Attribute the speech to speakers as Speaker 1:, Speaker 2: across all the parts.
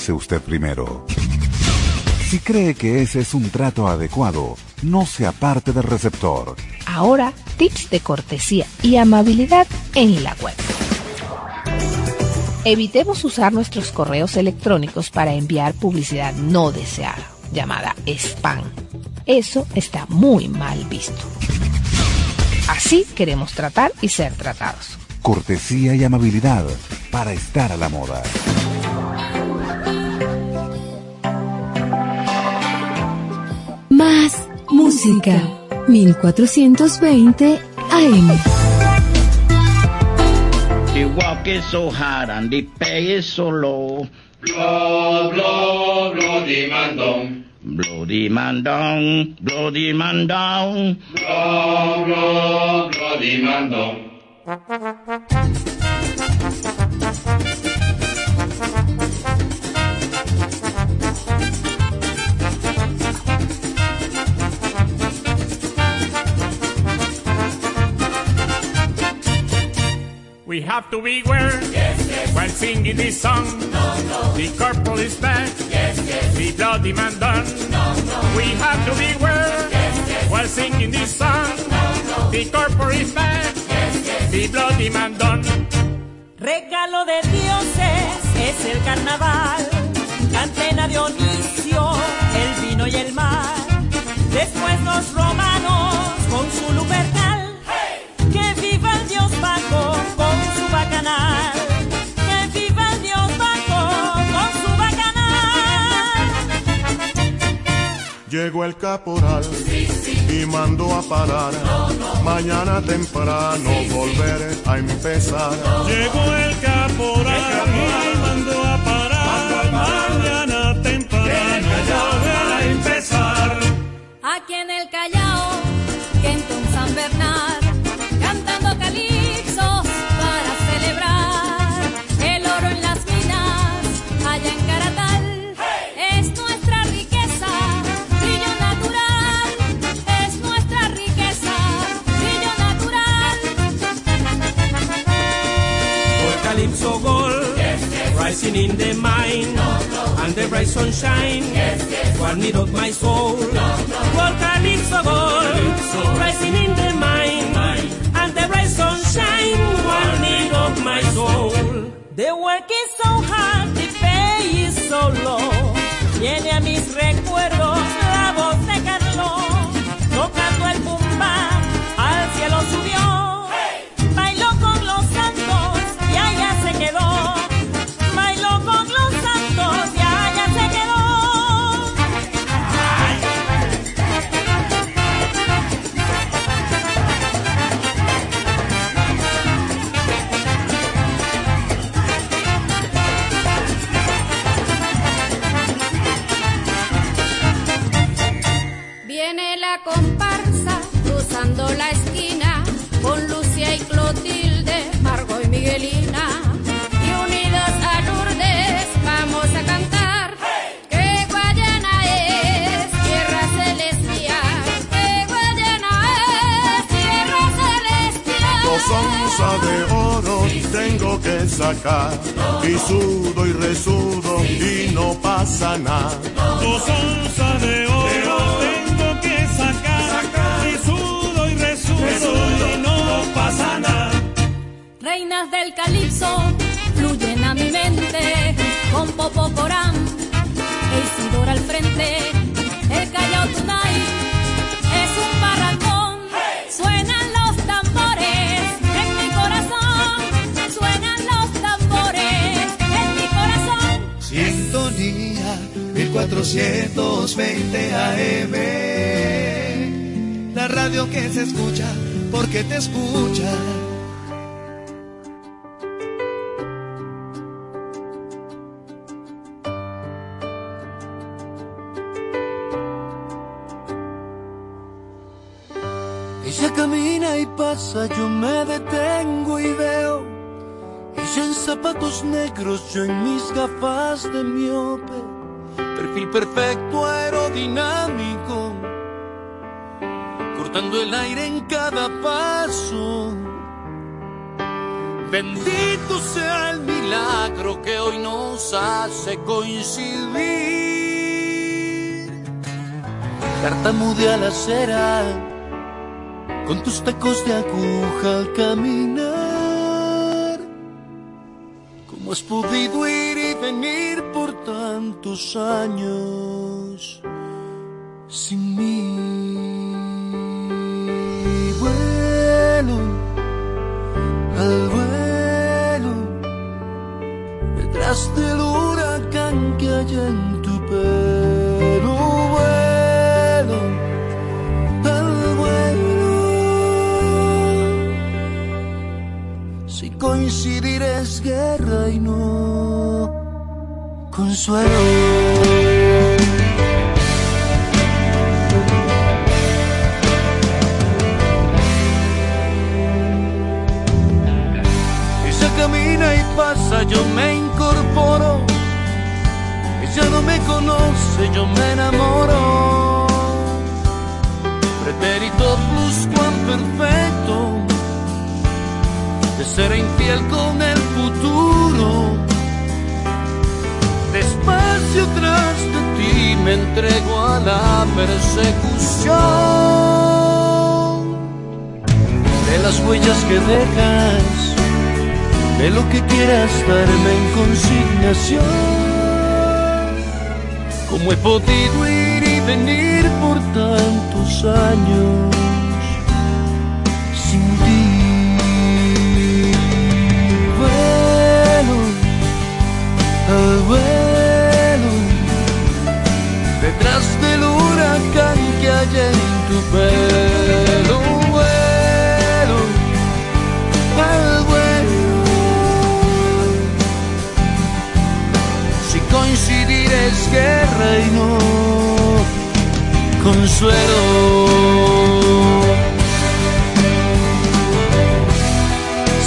Speaker 1: pase usted primero. Si cree que ese es un trato adecuado, no se aparte del receptor.
Speaker 2: Ahora, tips de cortesía y amabilidad en la web. Evitemos usar nuestros correos electrónicos para enviar publicidad no deseada, llamada spam. Eso está muy mal visto. Así queremos tratar y ser tratados.
Speaker 1: Cortesía y amabilidad para estar a la moda.
Speaker 3: Música. 1420 AM.
Speaker 4: The walk is so hard and the pay is so low.
Speaker 5: Blow, blow, bloody man down.
Speaker 4: Bloody man down, bloody man down.
Speaker 5: Blow, blow, bloody man down.
Speaker 6: We have to beware
Speaker 5: Yes, yes,
Speaker 6: while singing this song.
Speaker 5: no, no.
Speaker 6: The corporal is back,
Speaker 5: Yes, yes,
Speaker 6: the bloody man done.
Speaker 5: no, no.
Speaker 6: We have to beware
Speaker 5: Yes, yes,
Speaker 6: while singing this song.
Speaker 5: no, no.
Speaker 6: The corporal is back,
Speaker 5: Yes, yes,
Speaker 6: the bloody man done.
Speaker 7: Regalo de dioses es el carnaval, cantena Dionisio, el vino y el mar. Después los romanos con su lupercal.
Speaker 8: Llegó el caporal y mandó a parar. Mañana temprano volveré a empezar.
Speaker 6: Llegó el caporal y mandó a parar. Mañana temprano volver a empezar.
Speaker 9: Aquí en el Callao,
Speaker 10: rising in the mind, and the bright sunshine, one need of my soul. For Calypso Gold, rising in the mind, and the bright sunshine, one need of my soul.
Speaker 7: The work is so hard, the pay is so low. Viene a mis recuerdos
Speaker 8: sacar. Y sudo y resudo y no pasa nada.
Speaker 6: Dos onzas de oro tengo que sacar. Y sudo y resudo y no pasa nada.
Speaker 9: Reinas del calipso fluyen a mi mente con Popo Corán e Isidora al frente. El Callao Tunay
Speaker 11: 1420 AM. La radio que se escucha porque te escucha. Ella camina y pasa, yo me detengo y veo. Ella en zapatos negros, yo en mis gafas de miope perfil perfecto aerodinámico, cortando el aire en cada paso. Bendito sea el milagro que hoy nos hace coincidir. Tartamude a la acera, con tus tacos de aguja al caminar. ¿Cómo has podido ir y venir? Por tantos años sin mí. Vuelo al vuelo detrás del huracán que hay en tu pelo. Vuelo al vuelo. Si coincidir es guerra y no consuelo. camina y pasa, yo me incorporo. Ella no me conoce, yo me enamoro. Pretérito plus cuán perfecto de ser infiel con el detrás de ti me entrego a la persecución de las huellas que dejas, de lo que quieras darme en consignación. Como he podido ir y venir por tantos años sin ti. Bueno. huracán que hay en tu pelo. Vuelo, al vuelo. Si coincidir es que reino, consuelo.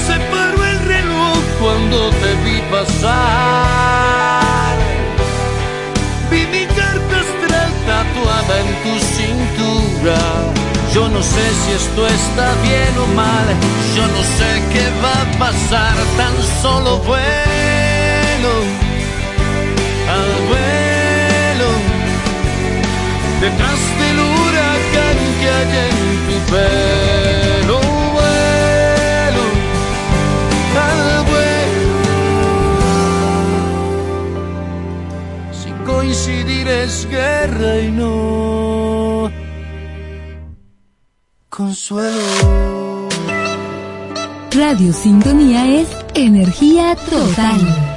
Speaker 11: Se paró el reloj cuando te vi pasar. en tu cintura. Yo no sé si esto está bien o mal, yo no sé qué va a pasar, tan solo voy.
Speaker 12: Radio Sintonía es energía total.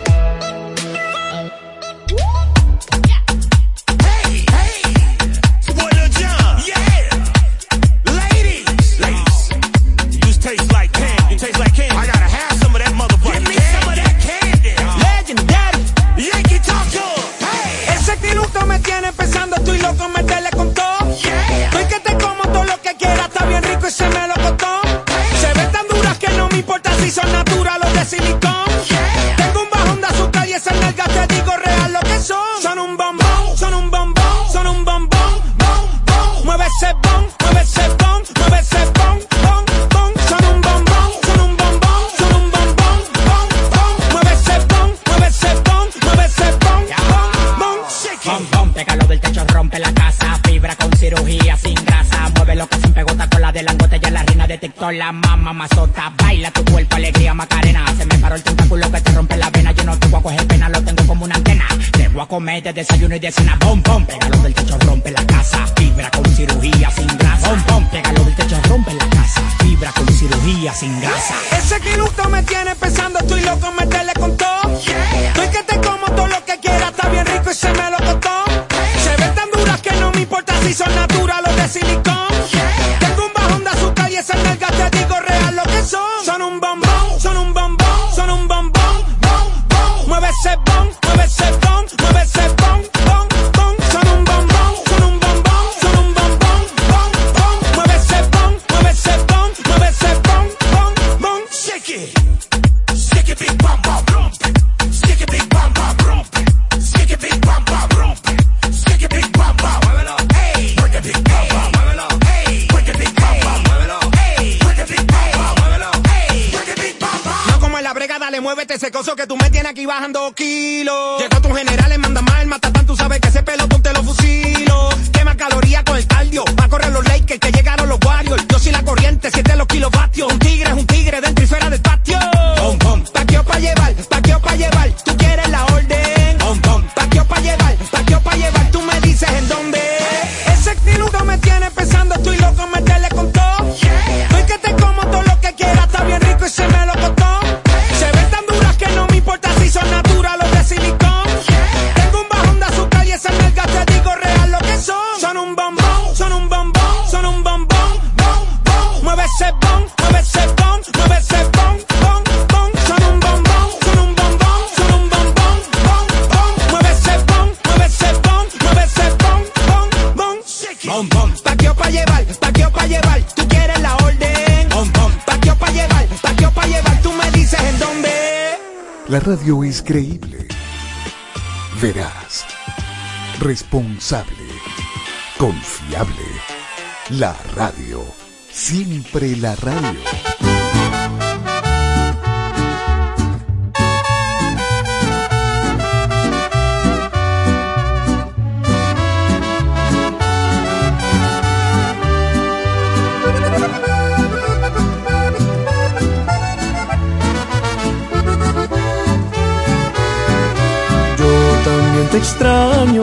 Speaker 12: that's not responsable, confiable. La radio, siempre la radio.
Speaker 13: Yo también te extraño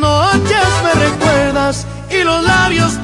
Speaker 13: noches me recuerdas y los labios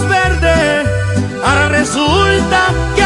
Speaker 13: resulta que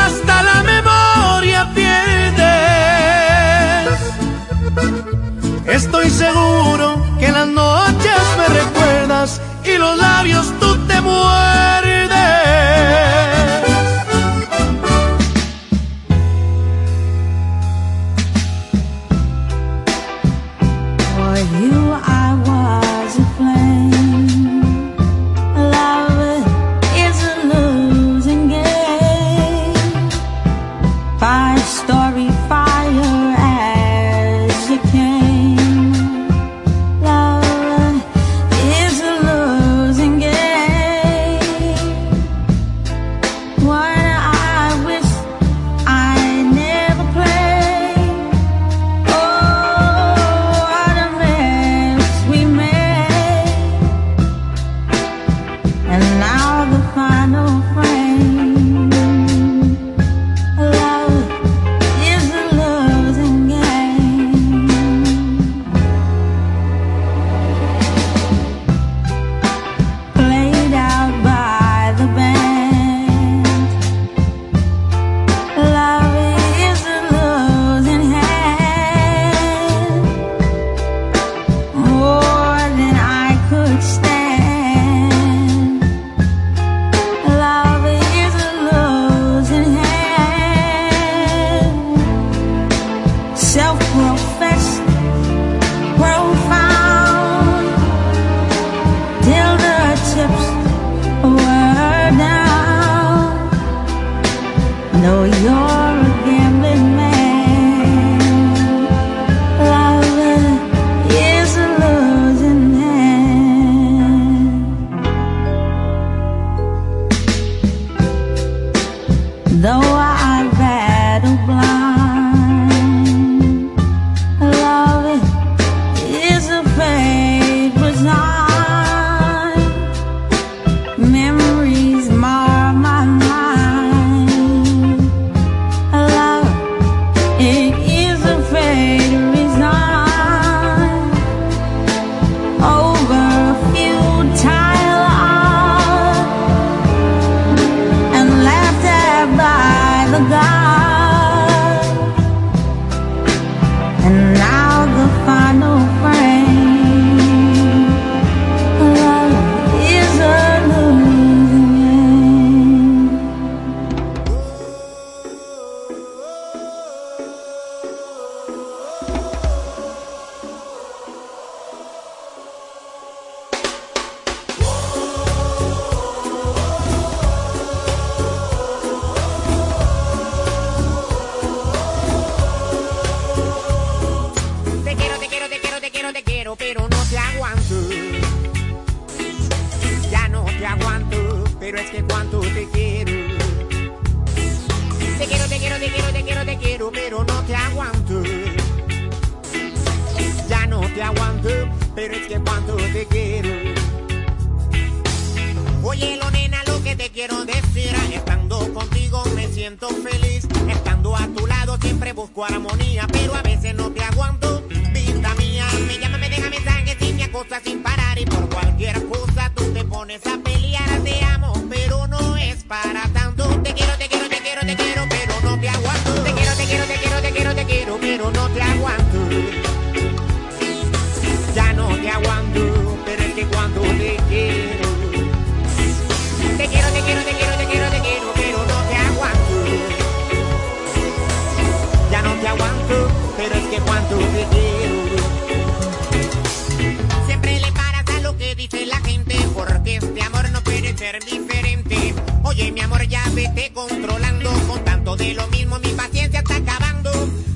Speaker 14: Mi amor, ya vete controlando. Con tanto de lo mismo, mi paciencia está acabando.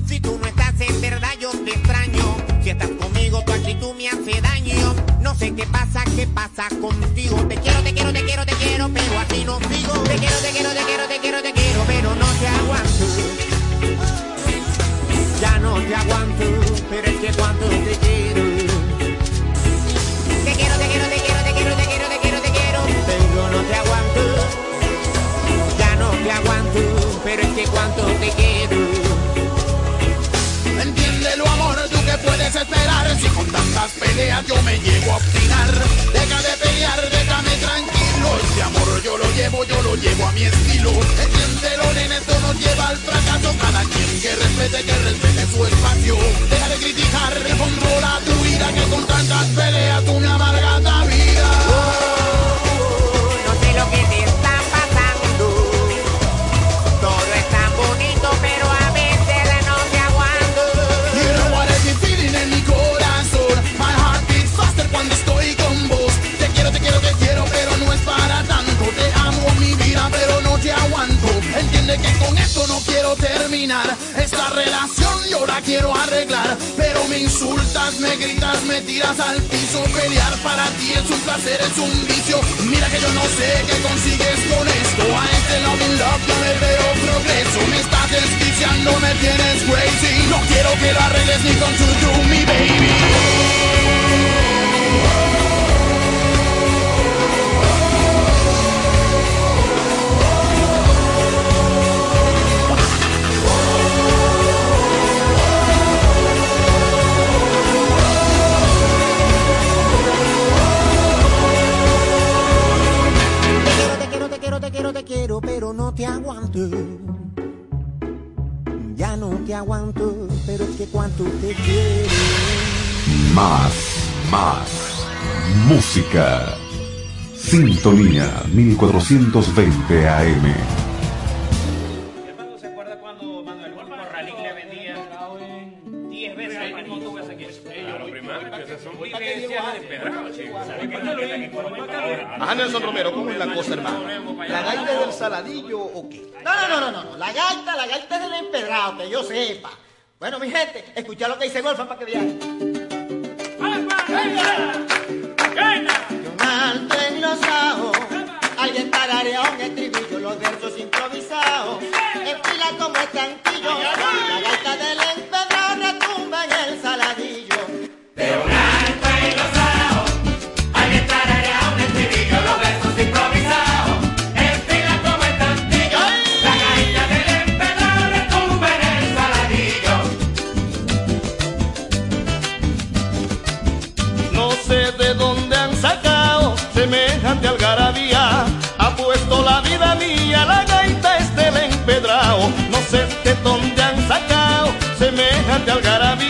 Speaker 14: Si tú no estás en verdad, yo te extraño. Si estás conmigo, tu actitud me hace daño. No sé qué pasa, qué pasa contigo. Te quiero, te quiero, te quiero, te quiero, pero así no sigo. Te quiero, te quiero, te quiero, te quiero, te quiero, pero no te aguanto. Ya no te aguanto, pero es que cuánto te quiero. Te aguanto, pero es que cuánto te quiero.
Speaker 15: Entiéndelo amor, tú que puedes esperar. Si con tantas peleas yo me llego a obstinar Deja de pelear, déjame tranquilo. Este amor yo lo llevo, yo lo llevo a mi estilo. Entiéndelo nene, esto nos lleva al fracaso. Cada quien que respete, que respete su espacio. Deja de criticar, controla tu vida Que con tantas peleas tú me amargas Esta relación yo la quiero arreglar. Pero me insultas, me gritas, me tiras al piso. Pelear para ti es un placer, es un vicio. Mira que yo no sé qué consigues con esto. A este love in love yo me veo progreso. Me estás desquiciando, me tienes crazy. No quiero que lo arregles ni con tu do mi baby
Speaker 14: aguanto, pero es que cuánto te quiero.
Speaker 16: Más, más. Música. Sintonía 1420 AM.
Speaker 13: Corralín le vendía 10 veces el mismo tubo ese aquí. Claro, primero, que esas son vivencias de pedrado, chicos.
Speaker 17: Ajá, Nelson Romero, ¿cómo es la cosa, hermano? ¿La gaita del saladillo o qué?
Speaker 18: No, no, no, no, no, no. La gaita, que yo sepa. Bueno, mi gente, escucha lo que dice Golfa para que viaje. Yo alto en los ajos, alguien un estribillo, los versos improvisados, estila como estanquillo, la gaita del
Speaker 17: semejante algarabía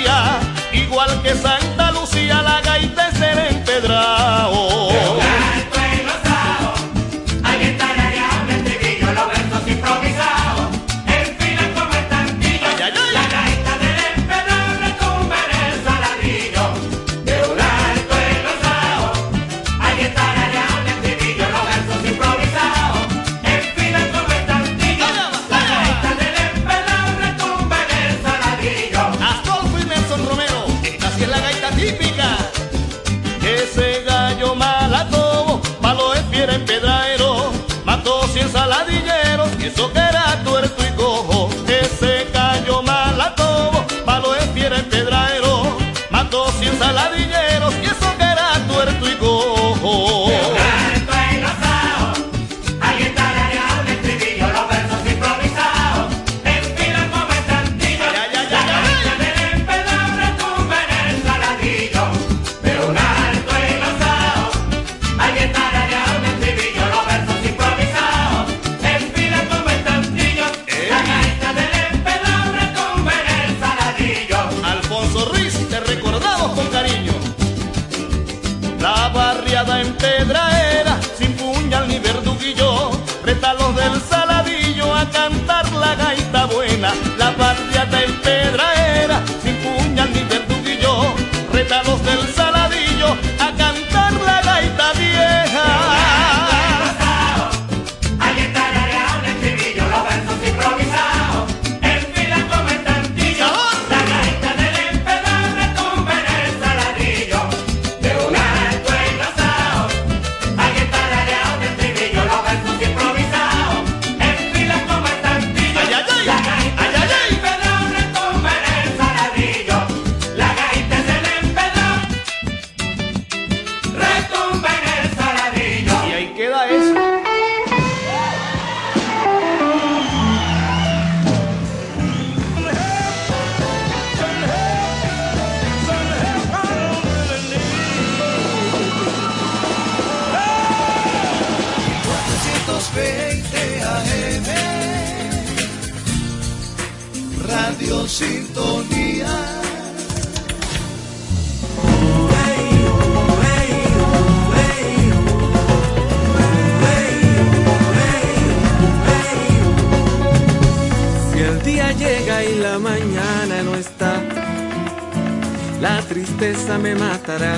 Speaker 13: me matará.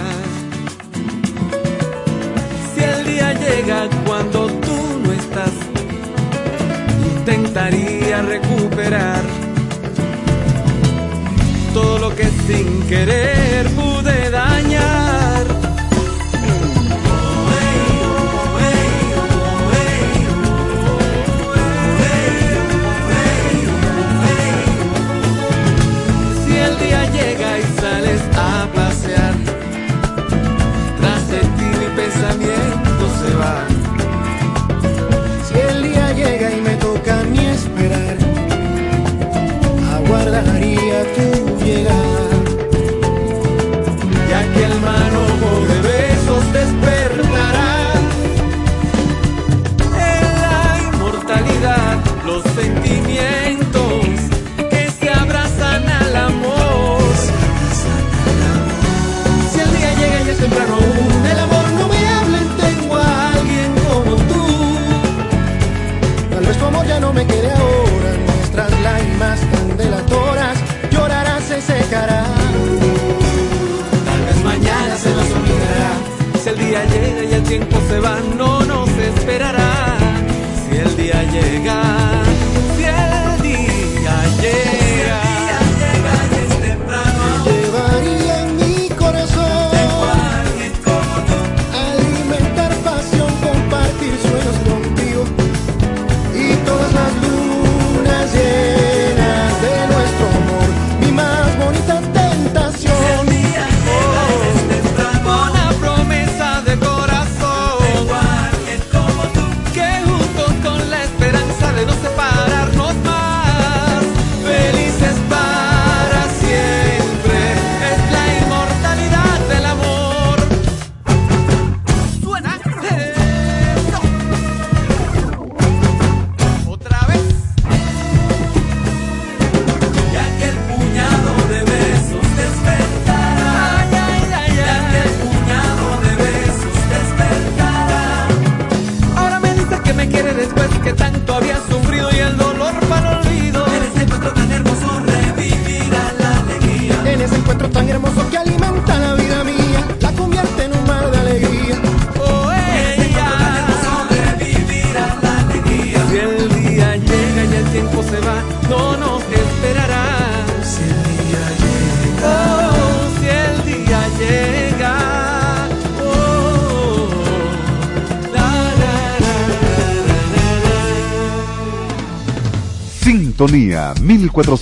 Speaker 13: Si el día llega cuando tú no estás, intentaría recuperar todo lo que sin querer pude dañar. se
Speaker 16: van.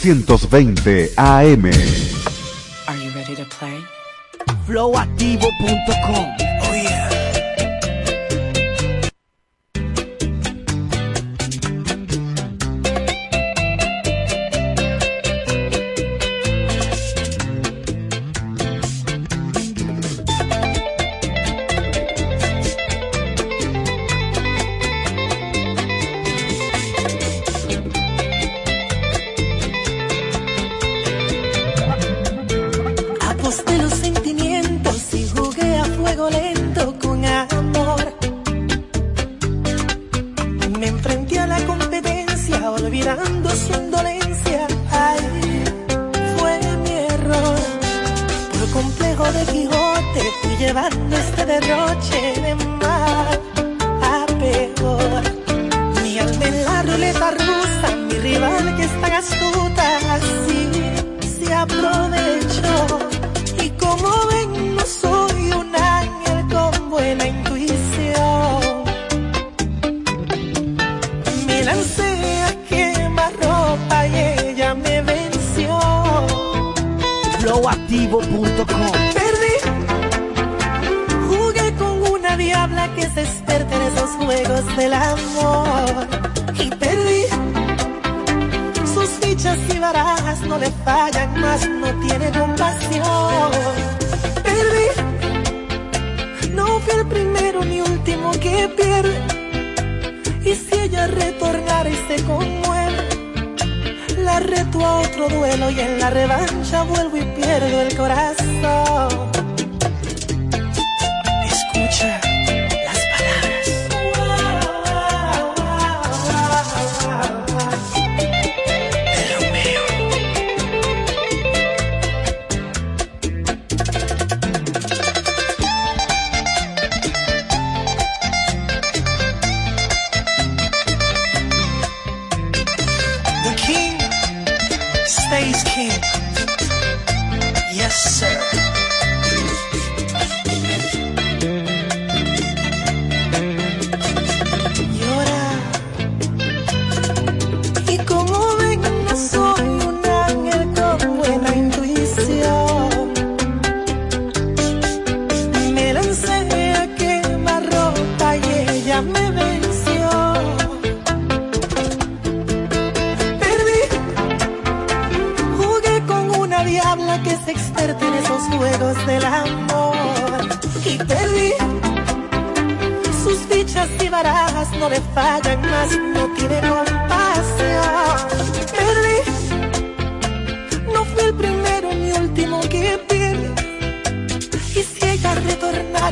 Speaker 16: 820 AM.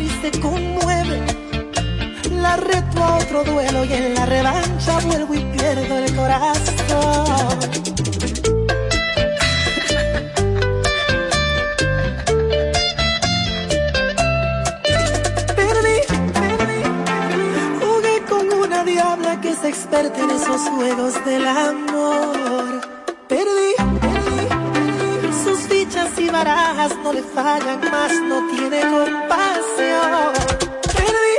Speaker 19: y se conmueve. La reto a otro duelo y en la revancha vuelvo y pierdo el corazón. Perdí, perdí, jugué con una diabla que es experta en esos juegos del amor. no le fallan más, no tiene compasión. Perdí,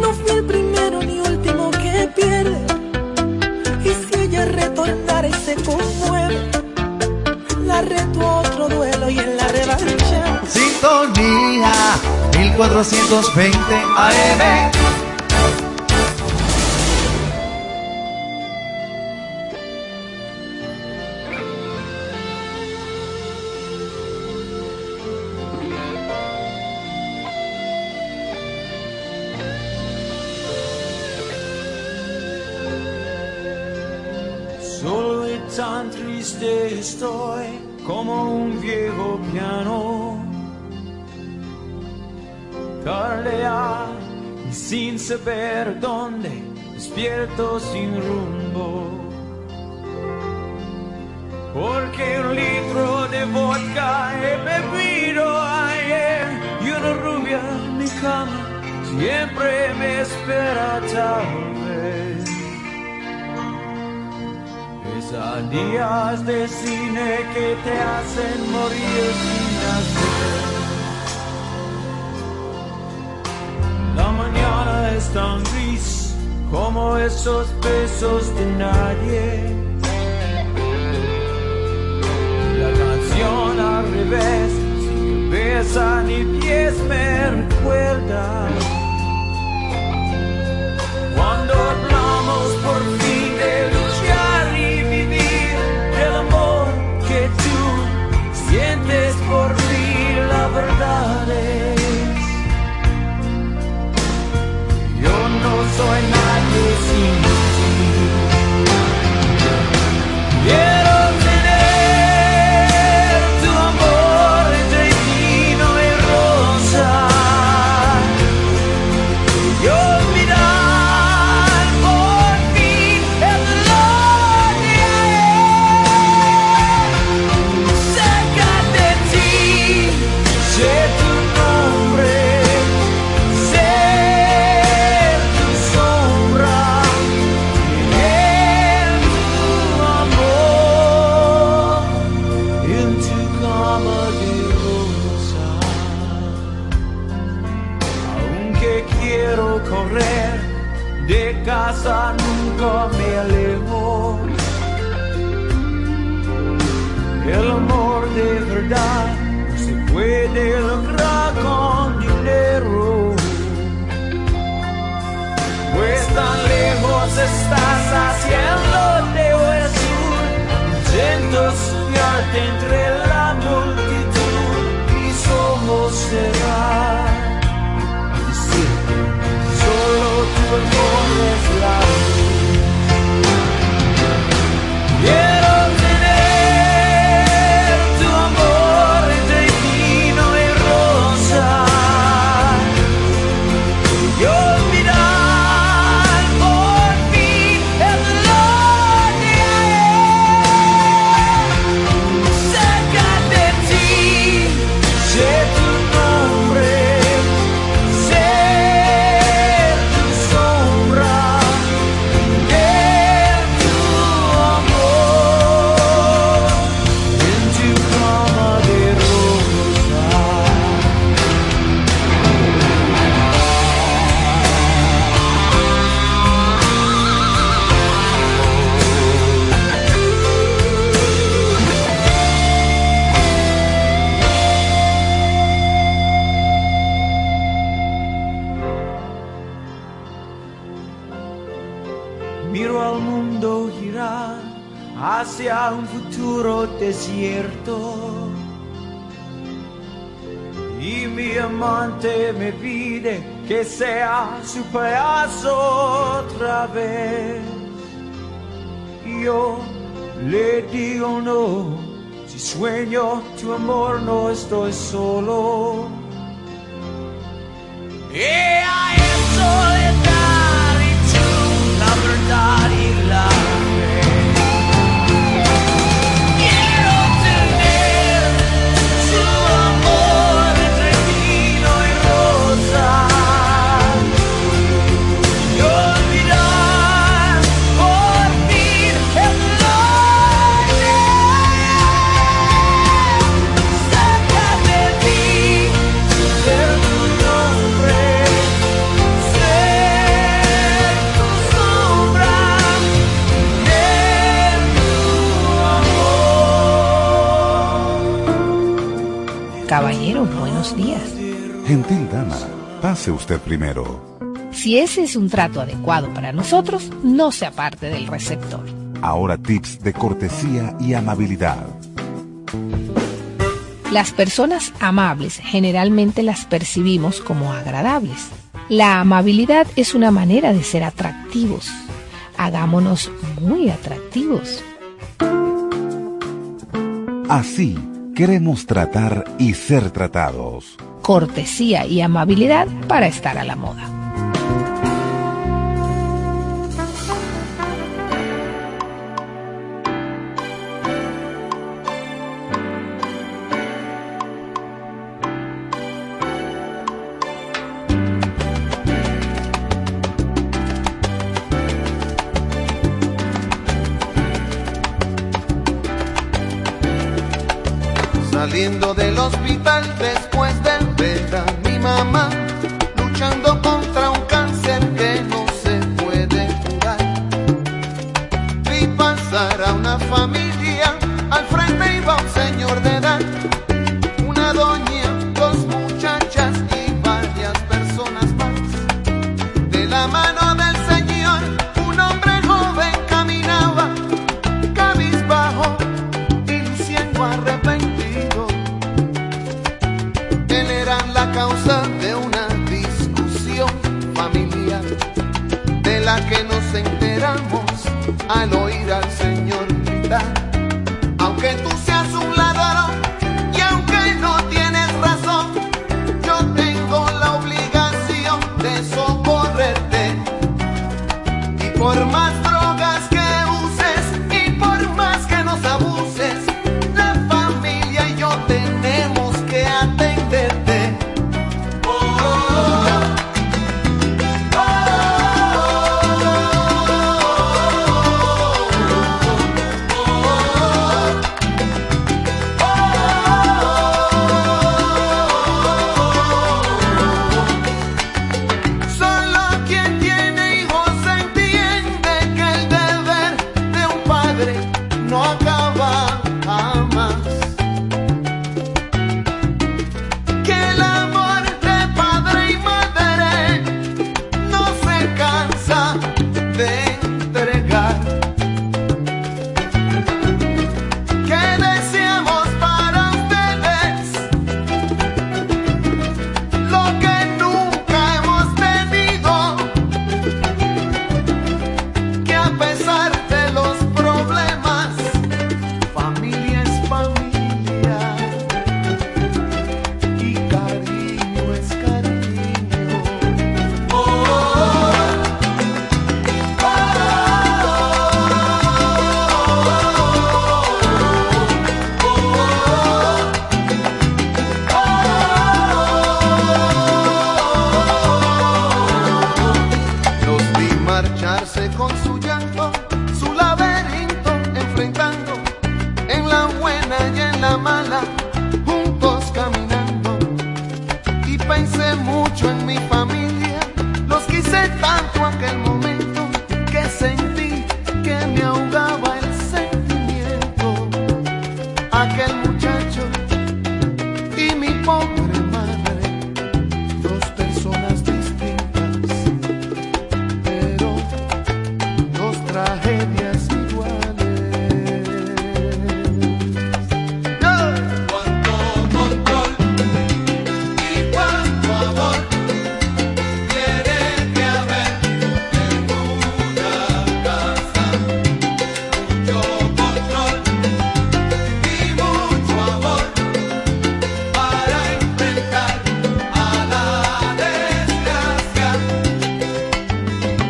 Speaker 19: no fui el primero ni último que pierde. Y si ella retornara y se conmueve, la reto otro duelo y en la revancha.
Speaker 20: Sintonía 1420 AM.
Speaker 11: saber dónde, despierto sin rumbo. Porque un litro de vodka he bebido ayer y una rubia en mi cama siempre me espera tal vez. Esas de cine que te hacen morir es tan gris como esos besos de nadie. La canción al revés, sin cabeza ni pies me recuerda. so I que sea su pedazo otra vez. Yo le digo no, si sueño tu amor no estoy solo.
Speaker 1: Gentil dama, pase usted primero.
Speaker 2: Si ese es un trato adecuado para nosotros, no se aparte del receptor.
Speaker 1: Ahora tips de cortesía y amabilidad.
Speaker 2: Las personas amables generalmente las percibimos como agradables. La amabilidad es una manera de ser atractivos. Hagámonos muy atractivos.
Speaker 1: Así queremos tratar y ser tratados
Speaker 2: cortesía y amabilidad para estar a la moda.
Speaker 13: saliendo del hospital de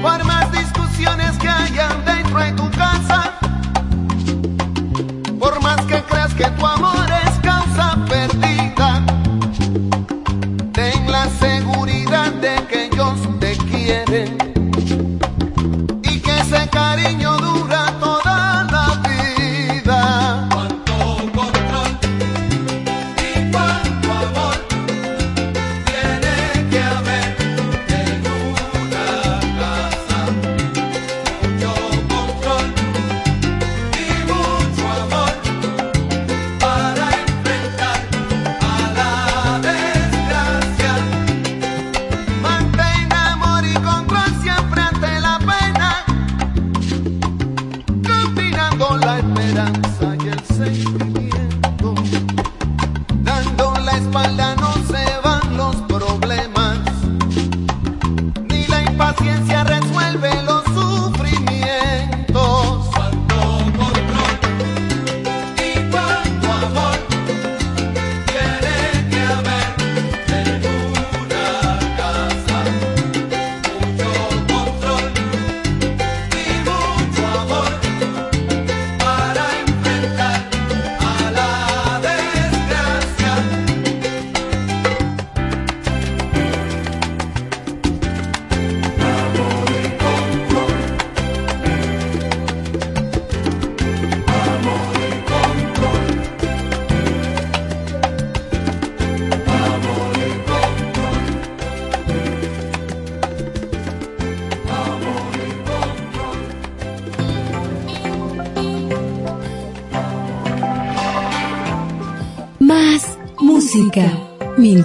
Speaker 13: Por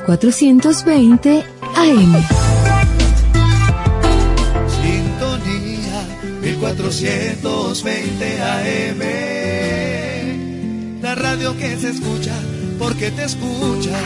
Speaker 3: 420 AM.
Speaker 20: Sintonía 1420 AM. La radio que se escucha porque te escucha.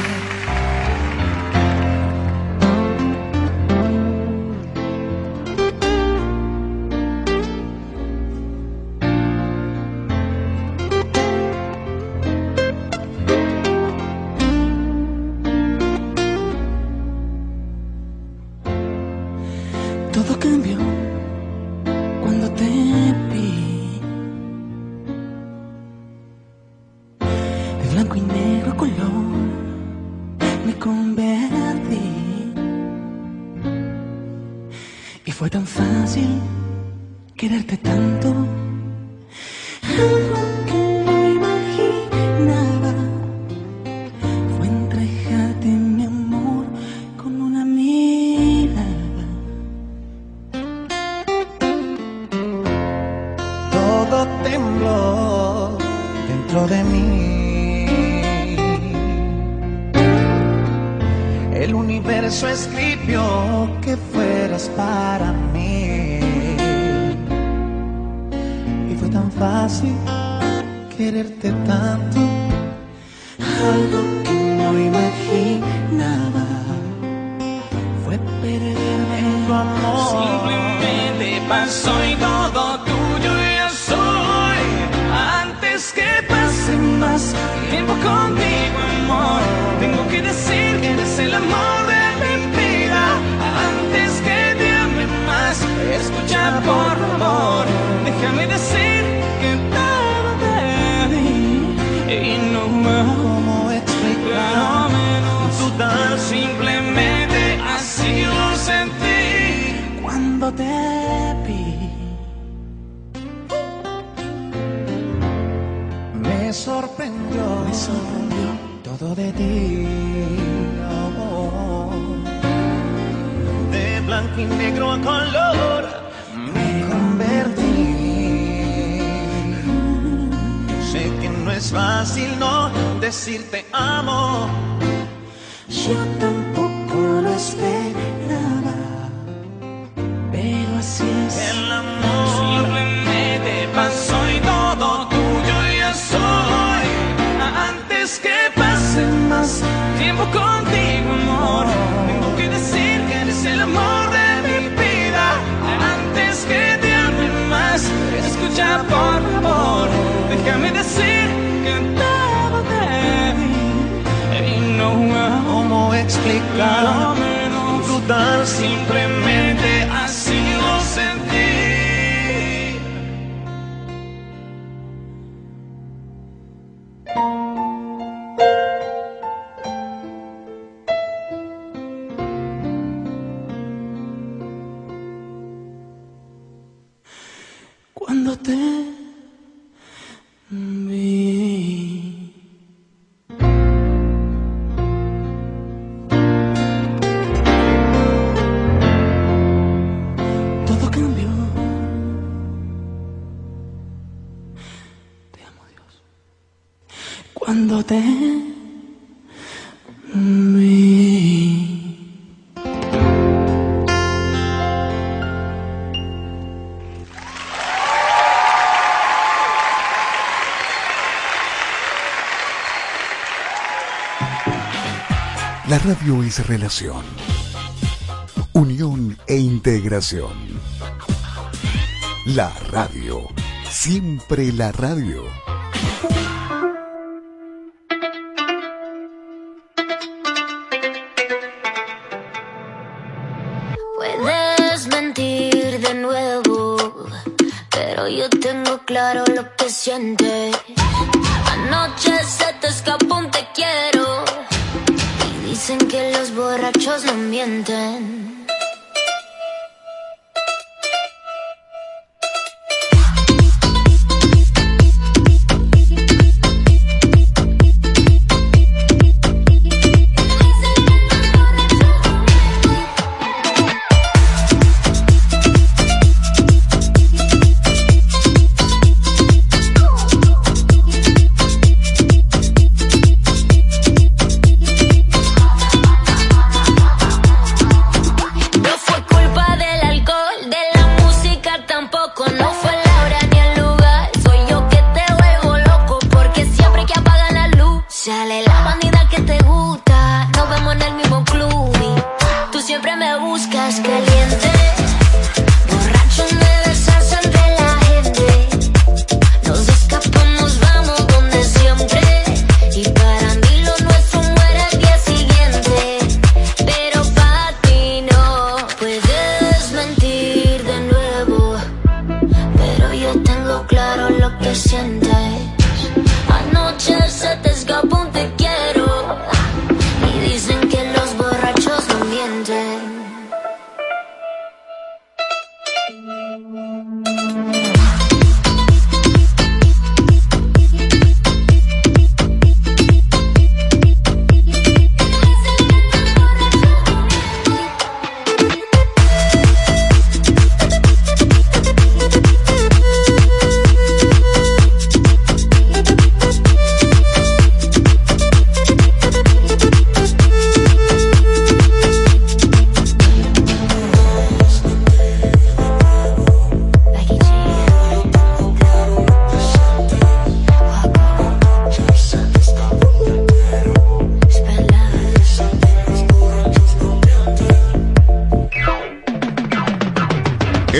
Speaker 21: me
Speaker 20: sorprendió,
Speaker 21: me sorprendió
Speaker 20: todo de ti. Oh. De blanco y negro a color me convertí. Sé que no es fácil no decirte amo.
Speaker 21: Yo tampoco lo espero. lugar, un lugar
Speaker 1: simple radio es relación, unión e integración. La radio, siempre la radio.
Speaker 22: Puedes mentir de nuevo, pero yo tengo claro lo que sientes. Anoche se te escapó un Dicen que los borrachos no mienten.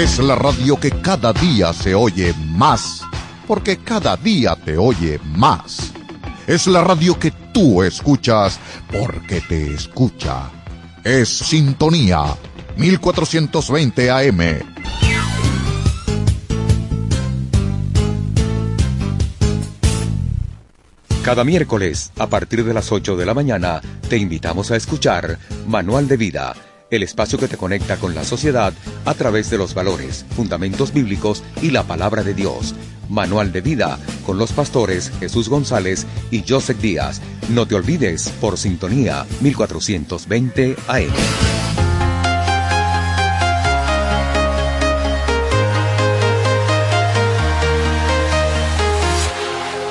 Speaker 21: Es la radio que cada día se oye más, porque cada día te oye más. Es la radio que tú escuchas, porque te escucha. Es Sintonía 1420 AM.
Speaker 23: Cada miércoles, a partir de las 8 de la mañana, te invitamos a escuchar Manual de Vida, el espacio que te conecta con la sociedad a través de los valores, fundamentos bíblicos y la palabra de Dios. Manual de Vida con los pastores Jesús González y Joseph Díaz. No te olvides por sintonía 1420 AM.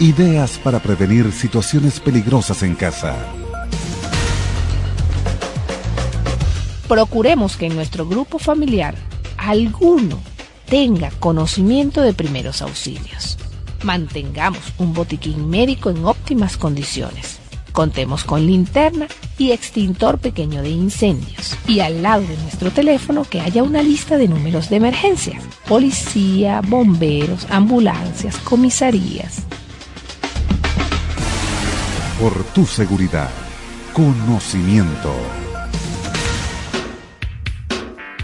Speaker 16: Ideas para prevenir situaciones peligrosas en casa.
Speaker 2: Procuremos que en nuestro grupo familiar alguno tenga conocimiento de primeros auxilios. Mantengamos un botiquín médico en óptimas condiciones. Contemos con linterna y extintor pequeño de incendios. Y al lado de nuestro teléfono que haya una lista de números de emergencia. Policía, bomberos, ambulancias, comisarías.
Speaker 16: Por tu seguridad, conocimiento.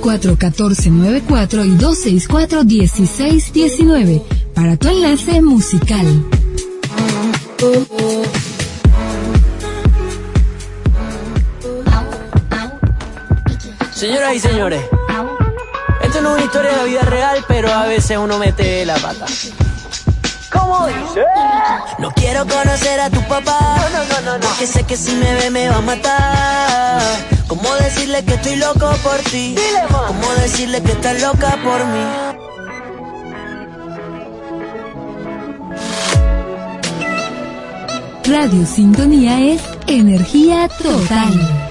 Speaker 12: 264-1494 y 264-1619 para tu enlace musical.
Speaker 24: Señoras y señores, esto no es una historia de la vida real, pero a veces uno mete la pata. ¿Cómo dice? No quiero conocer a tu papá. No, no, no, no, Porque sé que si me ve me va a matar. ¿Cómo decirle que estoy loco por ti? ¿Cómo decirle que estás loca por mí?
Speaker 12: Radio Sintonía es energía total.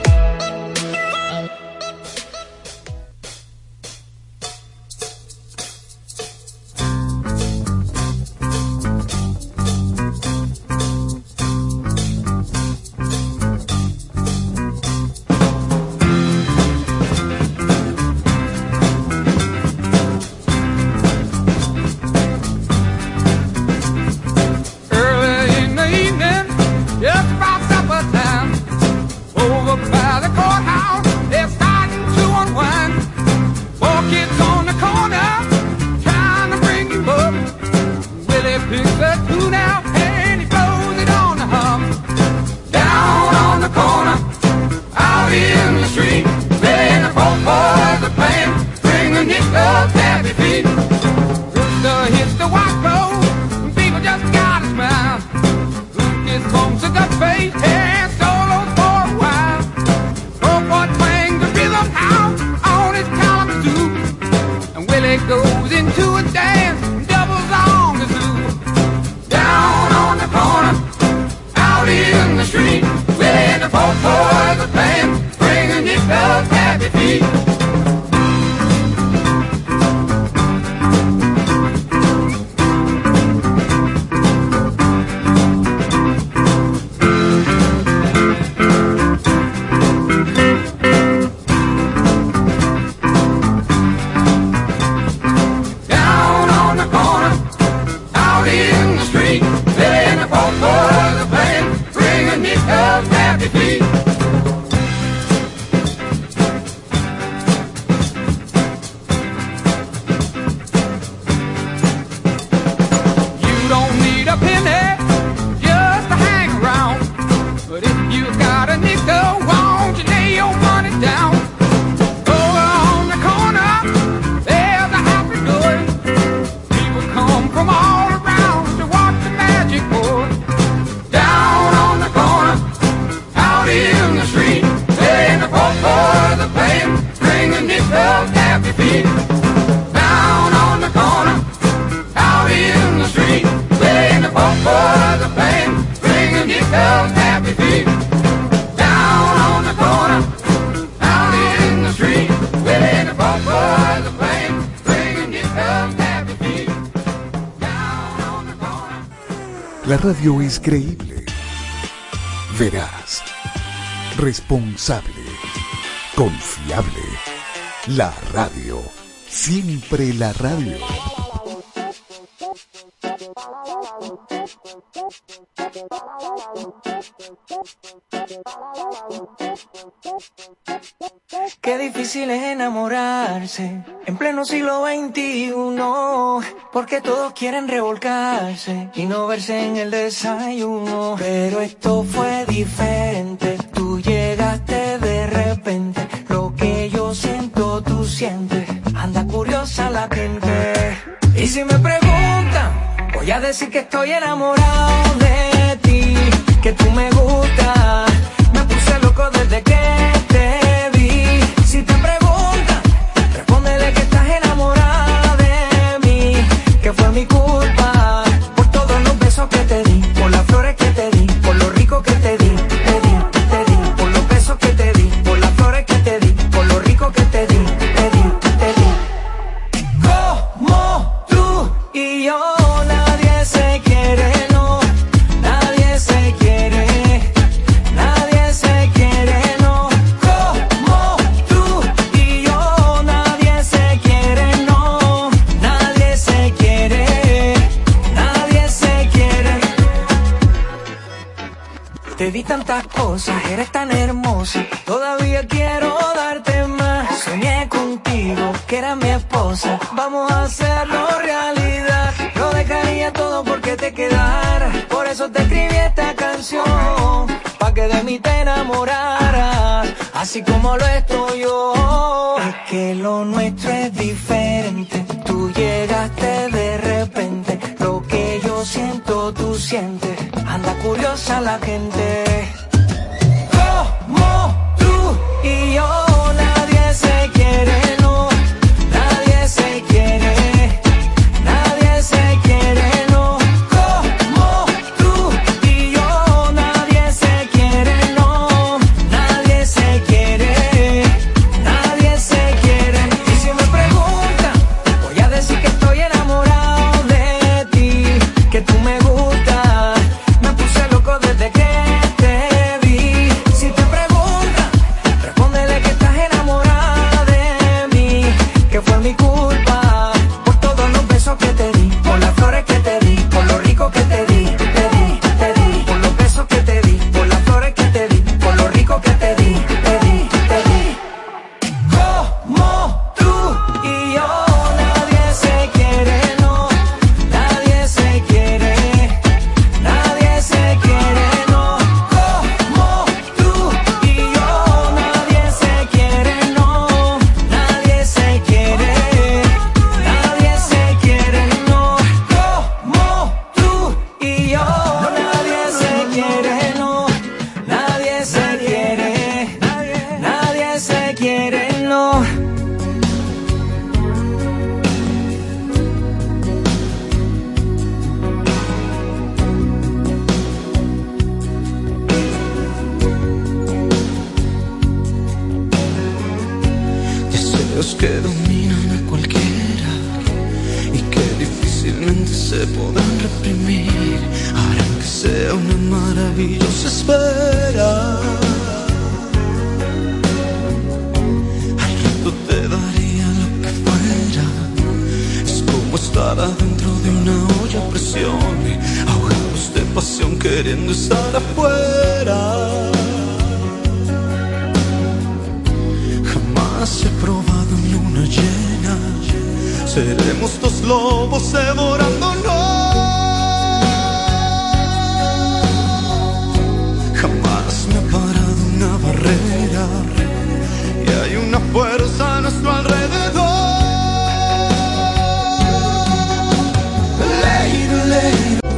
Speaker 25: Goes into a dance, doubles on the zoo. Down on the corner, out in the street, Willie and the folk boys are playing, bringing nickel happy feet.
Speaker 26: Es creíble, veraz, responsable, confiable. La radio, siempre la radio.
Speaker 27: Qué difícil es enamorarse en pleno siglo XXI, porque todos quieren revolcarse y no verse en el desayuno. Pero esto fue diferente, tú llegaste de repente, lo que yo siento tú sientes, anda curiosa la gente. Y si me preguntan, voy a decir que estoy enamorado de ti, que tú me gustas, me puse loco desde que que fue mi vamos a hacerlo realidad. Lo dejaría todo porque te quedara. Por eso te escribí esta canción, pa' que de mí te enamoraras, así como lo estoy yo. Es que lo nuestro es diferente, tú llegaste de repente. Lo que yo siento, tú sientes. Anda curiosa la gente.